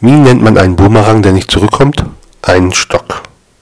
Wie nennt man einen Boomerang, der nicht zurückkommt? Einen Stock.